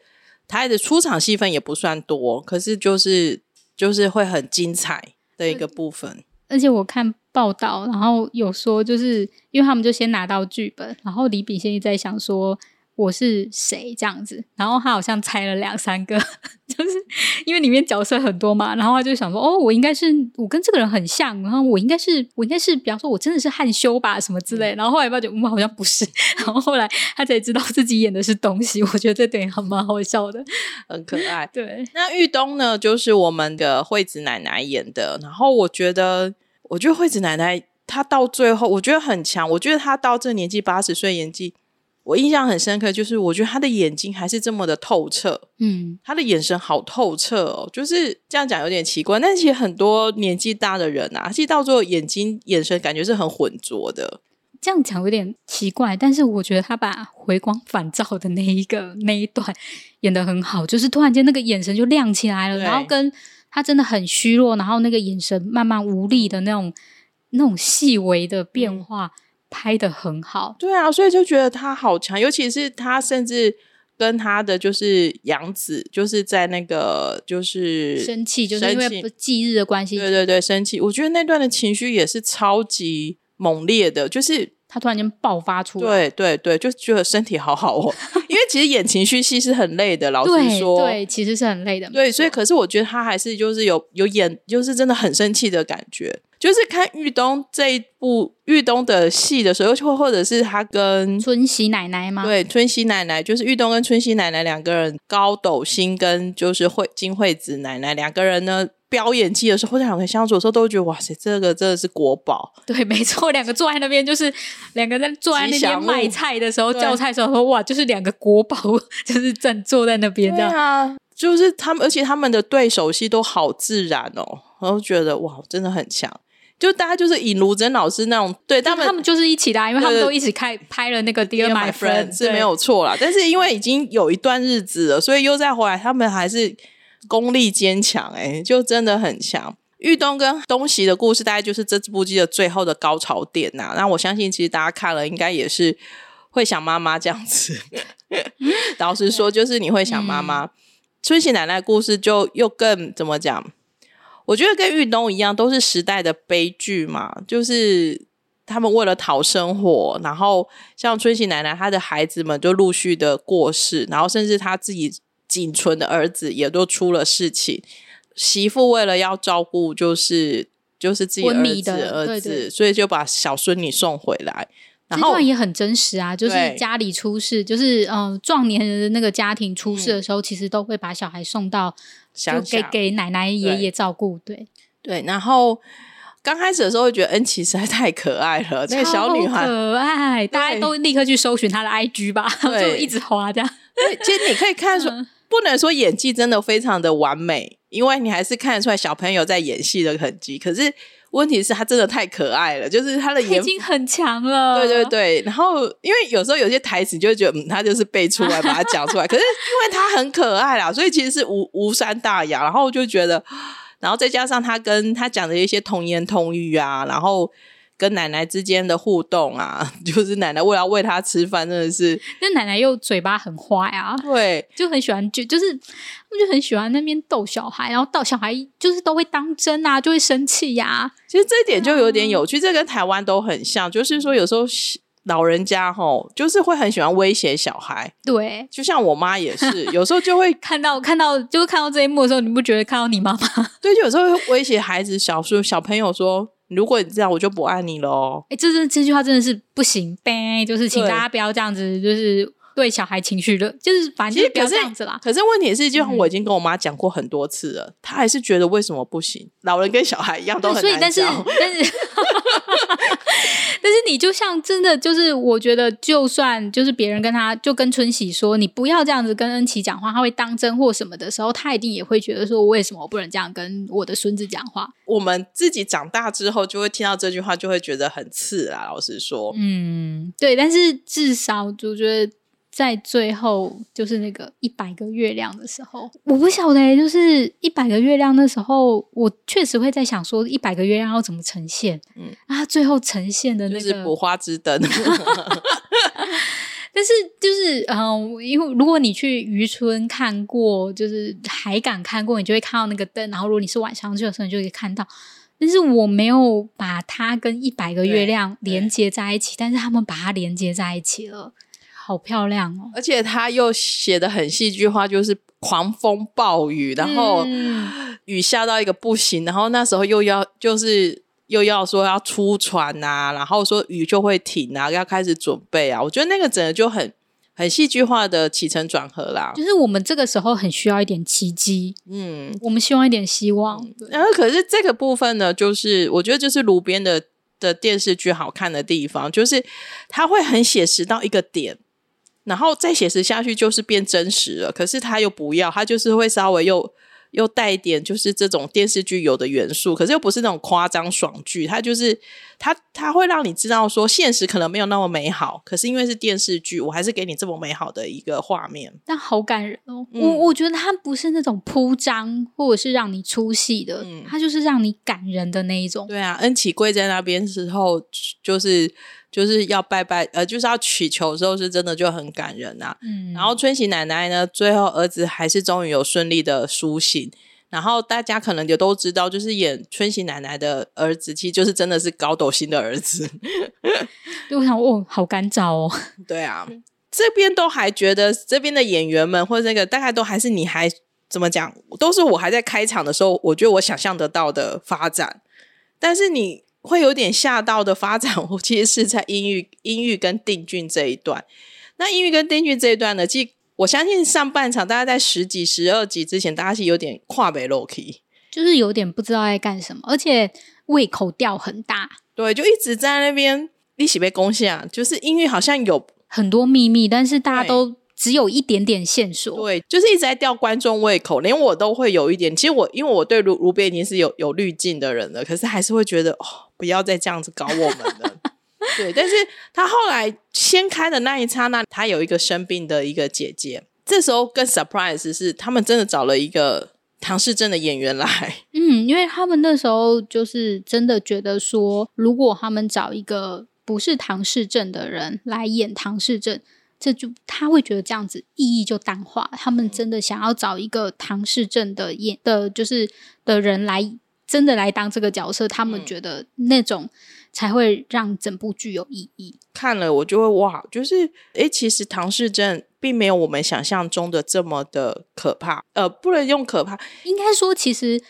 他的出场戏份也不算多，可是就是就是会很精彩的一个部分，而且我看。报道，然后有说，就是因为他们就先拿到剧本，然后李炳宪一直在想说我是谁这样子，然后他好像猜了两三个，就是因为里面角色很多嘛，然后他就想说，哦，我应该是我跟这个人很像，然后我应该是我应该是，比方说我真的是汉修吧，什么之类，然后后来发觉，嗯，好像不是，然后后来他才知道自己演的是东西，我觉得这点还蛮好笑的，很可爱。对，那玉东呢，就是我们的惠子奶奶演的，然后我觉得。我觉得惠子奶奶她到最后，我觉得很强。我觉得她到这年纪八十岁年纪，我印象很深刻，就是我觉得她的眼睛还是这么的透彻。嗯，她的眼神好透彻哦，就是这样讲有点奇怪。但其实很多年纪大的人啊，其实到最后眼睛眼神感觉是很浑浊的。这样讲有点奇怪，但是我觉得他把回光返照的那一个那一段演的很好，就是突然间那个眼神就亮起来了，然后跟。他真的很虚弱，然后那个眼神慢慢无力的那种、那种细微的变化，拍的很好。对啊，所以就觉得他好强，尤其是他甚至跟他的就是养子，就是在那个就是生气，就是因为不忌日的关系。对对对，生气。我觉得那段的情绪也是超级猛烈的，就是。他突然间爆发出来，对对对，就觉得身体好好哦。因为其实演情绪戏是很累的，老实说，对，对，其实是很累的。对，所以可是我觉得他还是就是有有演，就是真的很生气的感觉。就是看玉东这一部玉东的戏的时候，或或者是他跟春熙奶奶吗？对，春熙奶奶就是玉东跟春熙奶奶两个人，高斗星跟就是惠金惠子奶奶两个人呢。表演技的时候，或者两个人相处的时候，都会觉得哇塞，这个真的是国宝。对，没错，两个坐在那边，就是两个人坐在那边卖菜的时候，叫菜的时候，说哇，就是两个国宝，就是正坐在那边这样。对啊，就是他们，而且他们的对手戏都好自然哦，我都觉得哇，真的很强。就大家就是以卢真老师那种，对他们他们就是一起的，因为他们都一起开拍了那个 Dear My Friend 是没有错啦。但是因为已经有一段日子了，所以又再回来，他们还是功力坚强，哎，就真的很强。玉东跟东西的故事，大概就是这部剧的最后的高潮点呐。那我相信，其实大家看了，应该也是会想妈妈这样子。老实说，就是你会想妈妈。嗯、春喜奶奶的故事就又更怎么讲？我觉得跟玉东一样，都是时代的悲剧嘛。就是他们为了讨生活，然后像春喜奶奶，她的孩子们就陆续的过世，然后甚至她自己仅存的儿子也都出了事情。媳妇为了要照顾，就是就是自己儿子儿子，对对，所以就把小孙女送回来。然后这段也很真实啊，就是家里出事，就是嗯，壮年人的那个家庭出事的时候，嗯、其实都会把小孩送到就给给奶奶爷爷照顾。对对，然后刚开始的时候会觉得恩琪实在太可爱了，那个小女孩可爱，大家都立刻去搜寻她的 IG 吧，就一直滑这样。其实你可以看出。嗯不能说演技真的非常的完美，因为你还是看得出来小朋友在演戏的痕迹。可是问题是他真的太可爱了，就是他的演技很强了。对对对，然后因为有时候有些台词就会觉得，嗯，他就是背出来把它讲出来。可是因为他很可爱啦，所以其实是无无伤大雅。然后就觉得，然后再加上他跟他讲的一些童言童语啊，然后。跟奶奶之间的互动啊，就是奶奶为了喂他吃饭，真的是，那奶奶又嘴巴很花呀，对，就很喜欢，就就是他们就很喜欢那边逗小孩，然后逗小孩就是都会当真啊，就会生气呀、啊。其实这一点就有点有趣，嗯、这跟台湾都很像，就是说有时候老人家吼，就是会很喜欢威胁小孩，对，就像我妈也是，有时候就会 看到看到，就是看到这一幕的时候，你不觉得看到你妈妈？对，就有时候会威胁孩子，小时候小朋友说。如果你这样，我就不爱你了哦。哎，这这这句话真的是不行，呗，就是请大家不要这样子，就是对小孩情绪的，就是反正不要这样子啦。可是问题是，就像我已经跟我妈讲过很多次了，她还是觉得为什么不行？老人跟小孩一样都很。所以，但是，但是。但是你就像真的就是，我觉得就算就是别人跟他就跟春喜说，你不要这样子跟恩琪讲话，他会当真或什么的时候，他一定也会觉得说，为什么我不能这样跟我的孙子讲话？我们自己长大之后就会听到这句话，就会觉得很刺啊。老实说，嗯，对。但是至少就觉得。在最后，就是那个一百个月亮的时候，我不晓得，就是一百个月亮的时候，我确实会在想说，一百个月亮要怎么呈现？嗯啊，最后呈现的那个就是补花之灯。但是就是嗯，因为如果你去渔村看过，就是海港看过，你就会看到那个灯。然后如果你是晚上去的时候，你就可以看到。但是我没有把它跟一百个月亮连接在一起，但是他们把它连接在一起了。好漂亮哦！而且他又写的很戏剧化，就是狂风暴雨，然后雨下到一个不行，然后那时候又要就是又要说要出船啊，然后说雨就会停啊，要开始准备啊。我觉得那个整个就很很戏剧化的起承转合啦。就是我们这个时候很需要一点奇迹，嗯，我们希望一点希望。然后可是这个部分呢，就是我觉得就是炉边的的电视剧好看的地方，就是它会很写实到一个点。然后再写实下去就是变真实了，可是他又不要，他就是会稍微又又带一点就是这种电视剧有的元素，可是又不是那种夸张爽剧，他就是他他会让你知道说现实可能没有那么美好，可是因为是电视剧，我还是给你这么美好的一个画面，但好感人哦。嗯、我我觉得他不是那种铺张或者是让你出戏的，嗯、他就是让你感人的那一种。对啊，恩琪跪在那边时候就是。就是要拜拜，呃，就是要祈求的时候，是真的就很感人呐、啊。嗯，然后春喜奶奶呢，最后儿子还是终于有顺利的苏醒。然后大家可能也都知道，就是演春喜奶奶的儿子，其实就是真的是高斗星的儿子。我想，哦，好干燥哦。对啊，这边都还觉得这边的演员们或者那个大概都还是你还怎么讲，都是我还在开场的时候，我觉得我想象得到的发展，但是你。会有点吓到的发展，我其实是在音域、音域跟定俊这一段。那音域跟定俊这一段呢，其实我相信上半场大家在十几、十二集之前，大家是有点跨北 Loki，就是有点不知道在干什么，而且胃口掉很大。对，就一直在那边一起被攻陷，就是因为好像有很多秘密，但是大家都只有一点点线索，对，就是一直在吊观众胃口，连我都会有一点。其实我因为我对卢卢边已经是有有滤镜的人了，可是还是会觉得哦，不要再这样子搞我们了。对，但是他后来掀开的那一刹那，他有一个生病的一个姐姐，这时候更 surprise 是他们真的找了一个唐氏症的演员来。嗯，因为他们那时候就是真的觉得说，如果他们找一个不是唐氏症的人来演唐氏症。这就他会觉得这样子意义就淡化。他们真的想要找一个唐氏症的演的，就是的人来真的来当这个角色，他们觉得那种才会让整部剧有意义。看了我就会哇，就是诶，其实唐氏症并没有我们想象中的这么的可怕。呃，不能用可怕，应该说其实。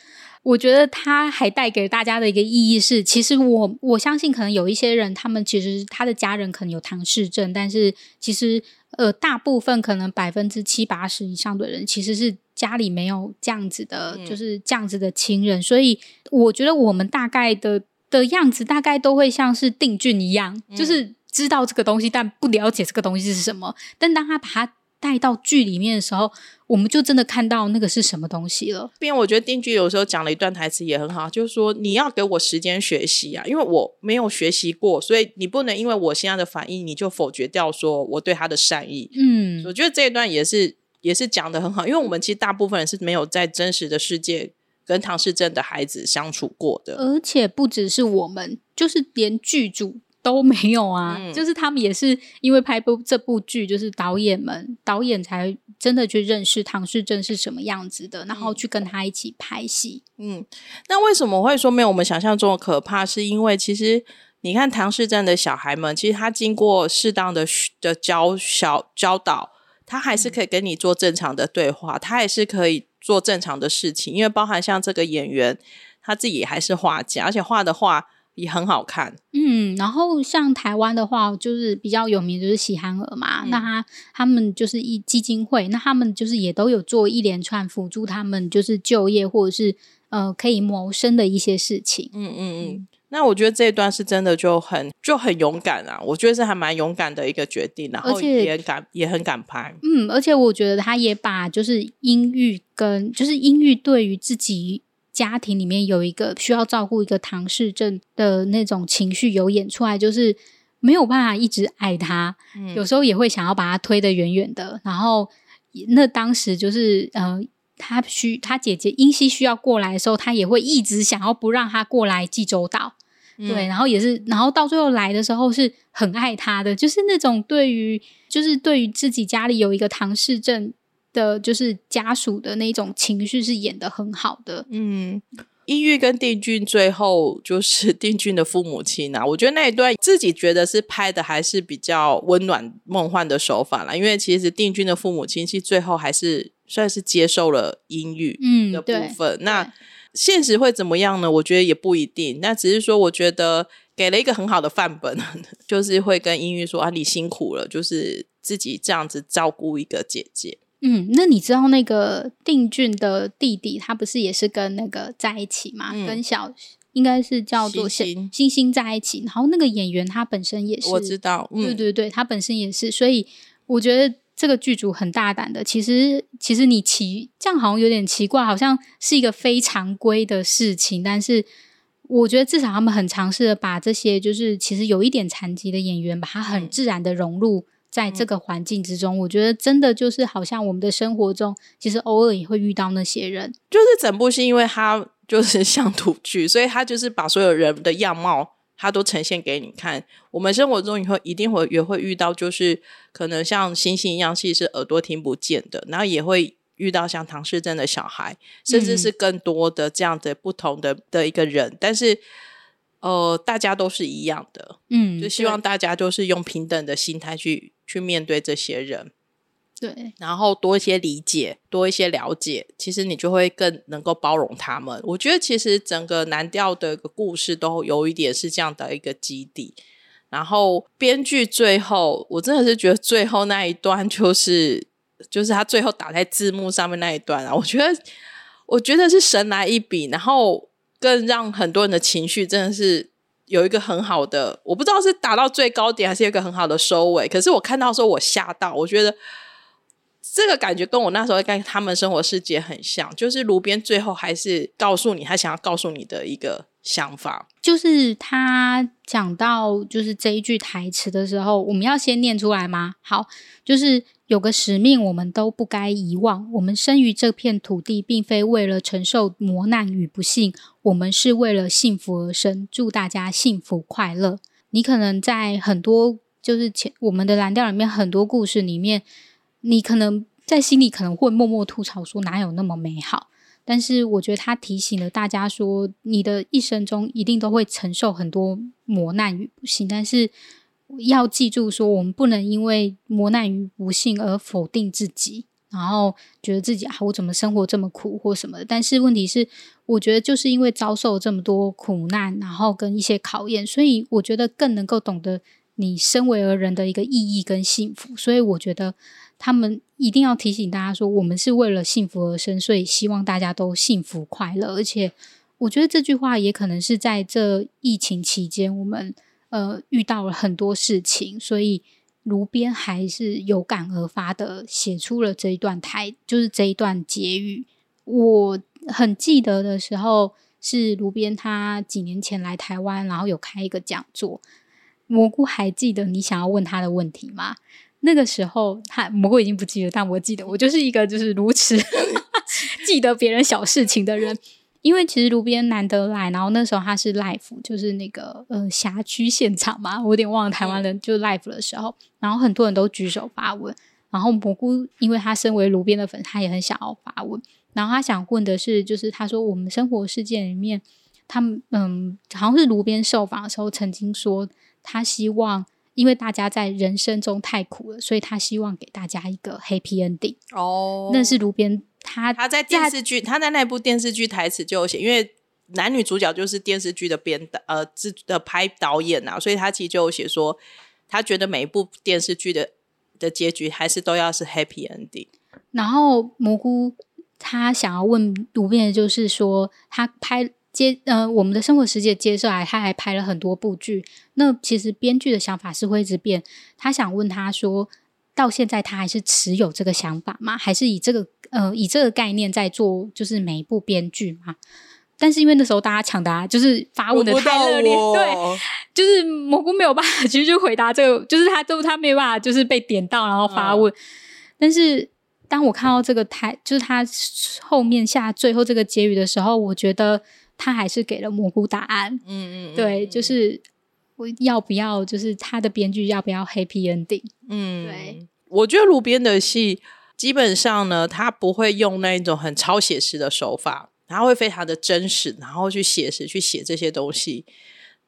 我觉得他还带给大家的一个意义是，其实我我相信，可能有一些人，他们其实他的家人可能有唐氏症，但是其实呃，大部分可能百分之七八十以上的人，其实是家里没有这样子的，就是这样子的亲人，嗯、所以我觉得我们大概的的样子，大概都会像是定俊一样，就是知道这个东西，但不了解这个东西是什么，但当他把它。带到剧里面的时候，我们就真的看到那个是什么东西了。边我觉得定俊有时候讲了一段台词也很好，就是说你要给我时间学习啊，因为我没有学习过，所以你不能因为我现在的反应，你就否决掉说我对他的善意。嗯，我觉得这一段也是也是讲的很好，因为我们其实大部分人是没有在真实的世界跟唐氏症的孩子相处过的，而且不只是我们，就是连剧组。都没有啊，嗯、就是他们也是因为拍部这部剧，就是导演们导演才真的去认识唐氏症是什么样子的，然后去跟他一起拍戏。嗯，那为什么会说没有我们想象中的可怕？是因为其实你看唐氏症的小孩们，其实他经过适当的的教小教导，他还是可以跟你做正常的对话，他也是可以做正常的事情。因为包含像这个演员，他自己还是画家，而且画的画。也很好看，嗯，然后像台湾的话，就是比较有名，就是喜憨儿嘛。嗯、那他他们就是一基金会，那他们就是也都有做一连串辅助他们就是就业或者是呃可以谋生的一些事情。嗯嗯嗯。那我觉得这一段是真的就很就很勇敢啊，我觉得是还蛮勇敢的一个决定，然后也敢也很敢拍。嗯，而且我觉得他也把就是阴郁跟就是阴郁对于自己。家庭里面有一个需要照顾一个唐氏症的那种情绪有演出来，就是没有办法一直爱他，嗯、有时候也会想要把他推得远远的。然后那当时就是呃，他需他姐姐英熙需要过来的时候，他也会一直想要不让他过来济州岛。嗯、对，然后也是，然后到最后来的时候是很爱他的，就是那种对于就是对于自己家里有一个唐氏症。的就是家属的那种情绪是演的很好的，嗯，音乐跟定俊最后就是 定俊的父母亲啊，我觉得那一段自己觉得是拍的还是比较温暖梦幻的手法啦，因为其实定俊的父母亲其实最后还是算是接受了音乐嗯的部分，嗯、那现实会怎么样呢？我觉得也不一定，那只是说我觉得给了一个很好的范本，就是会跟音乐说啊，你辛苦了，就是自己这样子照顾一个姐姐。嗯，那你知道那个定俊的弟弟，他不是也是跟那个在一起吗？嗯、跟小应该是叫做星星星在一起。然后那个演员他本身也是，我知道，嗯、对对对，他本身也是。所以我觉得这个剧组很大胆的。其实其实你奇这样好像有点奇怪，好像是一个非常规的事情。但是我觉得至少他们很尝试的把这些就是其实有一点残疾的演员，把他很自然的融入。嗯在这个环境之中，我觉得真的就是好像我们的生活中，其实偶尔也会遇到那些人。就是整部戏，因为它就是 乡土剧，所以它就是把所有人的样貌，它都呈现给你看。我们生活中以后一定会也会遇到，就是可能像星星一样，其实是耳朵听不见的，然后也会遇到像唐氏症的小孩，甚至是更多的这样的不同的的一个人，嗯、但是。呃，大家都是一样的，嗯，就希望大家就是用平等的心态去去面对这些人，对，然后多一些理解，多一些了解，其实你就会更能够包容他们。我觉得其实整个南调的一个故事都有一点是这样的一个基底。然后编剧最后，我真的是觉得最后那一段就是就是他最后打在字幕上面那一段啊，我觉得我觉得是神来一笔，然后。更让很多人的情绪真的是有一个很好的，我不知道是达到最高点还是有一个很好的收尾。可是我看到的时候，我吓到，我觉得这个感觉跟我那时候跟他们生活世界很像，就是炉边最后还是告诉你他想要告诉你的一个想法，就是他讲到就是这一句台词的时候，我们要先念出来吗？好，就是有个使命，我们都不该遗忘。我们生于这片土地，并非为了承受磨难与不幸，我们是为了幸福而生。祝大家幸福快乐。你可能在很多就是前我们的蓝调里面很多故事里面。你可能在心里可能会默默吐槽说哪有那么美好，但是我觉得他提醒了大家说，你的一生中一定都会承受很多磨难与不幸，但是要记住说，我们不能因为磨难与不幸而否定自己，然后觉得自己啊，我怎么生活这么苦或什么的。但是问题是，我觉得就是因为遭受这么多苦难，然后跟一些考验，所以我觉得更能够懂得你身为而人的一个意义跟幸福。所以我觉得。他们一定要提醒大家说，我们是为了幸福而生，所以希望大家都幸福快乐。而且，我觉得这句话也可能是在这疫情期间，我们呃遇到了很多事情，所以卢边还是有感而发的写出了这一段台，就是这一段结语。我很记得的时候，是卢边他几年前来台湾，然后有开一个讲座。蘑菇还记得你想要问他的问题吗？那个时候，他蘑菇已经不记得，但我记得，我就是一个就是如此 记得别人小事情的人。因为其实炉边难得来，然后那时候他是 live，就是那个呃辖区现场嘛，我有点忘了台湾人就 live 的时候，然后很多人都举手发问，然后蘑菇因为他身为炉边的粉，他也很想要发问，然后他想问的是，就是他说我们生活事件里面，他们嗯，好像是炉边受访的时候曾经说，他希望。因为大家在人生中太苦了，所以他希望给大家一个 happy ending。哦，那是卢边他他在电视剧他在那部电视剧台词就有写，因为男女主角就是电视剧的编导呃制的拍导演呐、啊，所以他其实就有写说，他觉得每一部电视剧的的结局还是都要是 happy ending。然后蘑菇他想要问卢边的就是说，他拍。接呃，我们的生活世界接下来，他还拍了很多部剧。那其实编剧的想法是会一直变。他想问他说，到现在他还是持有这个想法吗？还是以这个呃以这个概念在做，就是每一部编剧吗？但是因为那时候大家抢答，就是发问的太热烈，对，就是蘑菇没有办法继续回答这个，就是他都他没有办法，就是被点到然后发问。嗯、但是当我看到这个台，就是他后面下最后这个结语的时候，我觉得。他还是给了模糊答案，嗯嗯，对，就是我要不要，就是他的编剧要不要 happy ending？嗯，对，我觉得炉边的戏基本上呢，他不会用那一种很超写实的手法，他会非常的真实，然后去写实去写这些东西。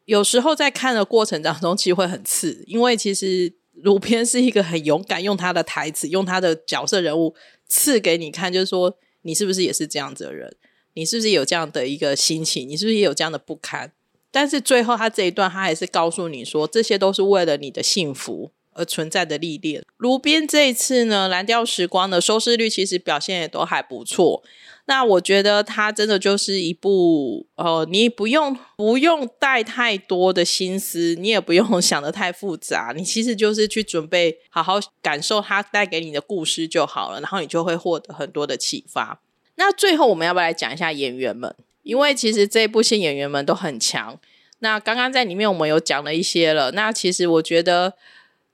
有时候在看的过程当中，其实会很刺，因为其实炉边是一个很勇敢，用他的台词，用他的角色人物刺给你看，就是说你是不是也是这样子的人。你是不是有这样的一个心情？你是不是也有这样的不堪？但是最后他这一段，他还是告诉你说，这些都是为了你的幸福而存在的历练。卢边这一次呢，蓝调时光的收视率其实表现也都还不错。那我觉得它真的就是一部，呃，你不用不用带太多的心思，你也不用 想得太复杂，你其实就是去准备好好感受它带给你的故事就好了，然后你就会获得很多的启发。那最后我们要不要来讲一下演员们？因为其实这一部戏演员们都很强。那刚刚在里面我们有讲了一些了。那其实我觉得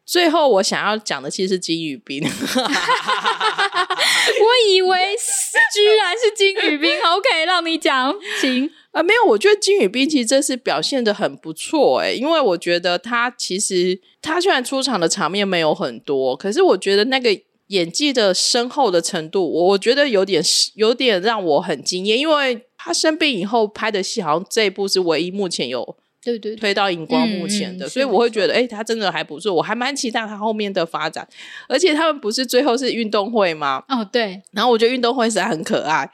最后我想要讲的其实是金宇彬。我以为居然是金宇彬，OK，让你讲，请啊，没有，我觉得金宇彬其实这次表现得很不错诶，因为我觉得他其实他虽然出场的场面没有很多，可是我觉得那个。演技的深厚的程度，我觉得有点有点让我很惊艳，因为他生病以后拍的戏，好像这一部是唯一目前有对对推到荧光幕前的，所以我会觉得，哎，他真的还不错，我还蛮期待他后面的发展。而且他们不是最后是运动会吗？哦，对。然后我觉得运动会实在很可爱，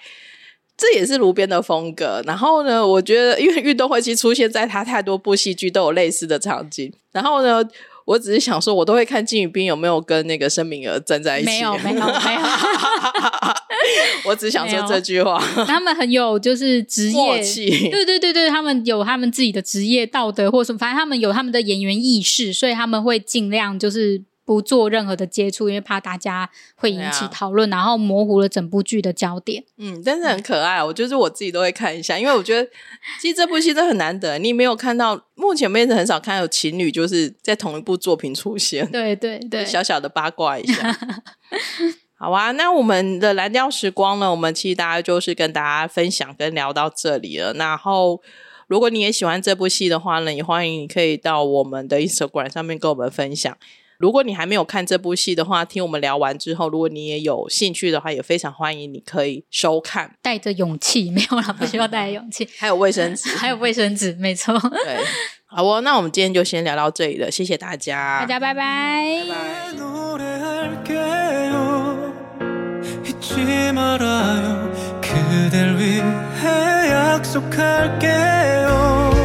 这也是炉边的风格。然后呢，我觉得因为运动会其实出现在他太多部戏剧都有类似的场景。然后呢。我只是想说，我都会看金宇彬有没有跟那个申敏儿站在一起。没有，没有，没有。我只想说这句话。他们很有就是职业，对对对对，他们有他们自己的职业道德或什么，反正他们有他们的演员意识，所以他们会尽量就是不做任何的接触，因为怕大家会引起讨论，啊、然后模糊了整部剧的焦点。嗯，但是很可爱，我就是我自己都会看一下，因为我觉得其实这部戏真的很难得，你没有看到，目前为止很少看到有情侣就是在同一部作品出现。对对对，小小的八卦一下。好啊，那我们的蓝调时光呢？我们其实大家就是跟大家分享跟聊到这里了，然后。如果你也喜欢这部戏的话呢，也欢迎你可以到我们的 Instagram 上面跟我们分享。如果你还没有看这部戏的话，听我们聊完之后，如果你也有兴趣的话，也非常欢迎你可以收看。带着勇气，没有啦，不需要带着勇气。还有卫生纸，还有卫生纸，没错。对，好哦，那我们今天就先聊到这里了，谢谢大家，大家拜拜。拜拜。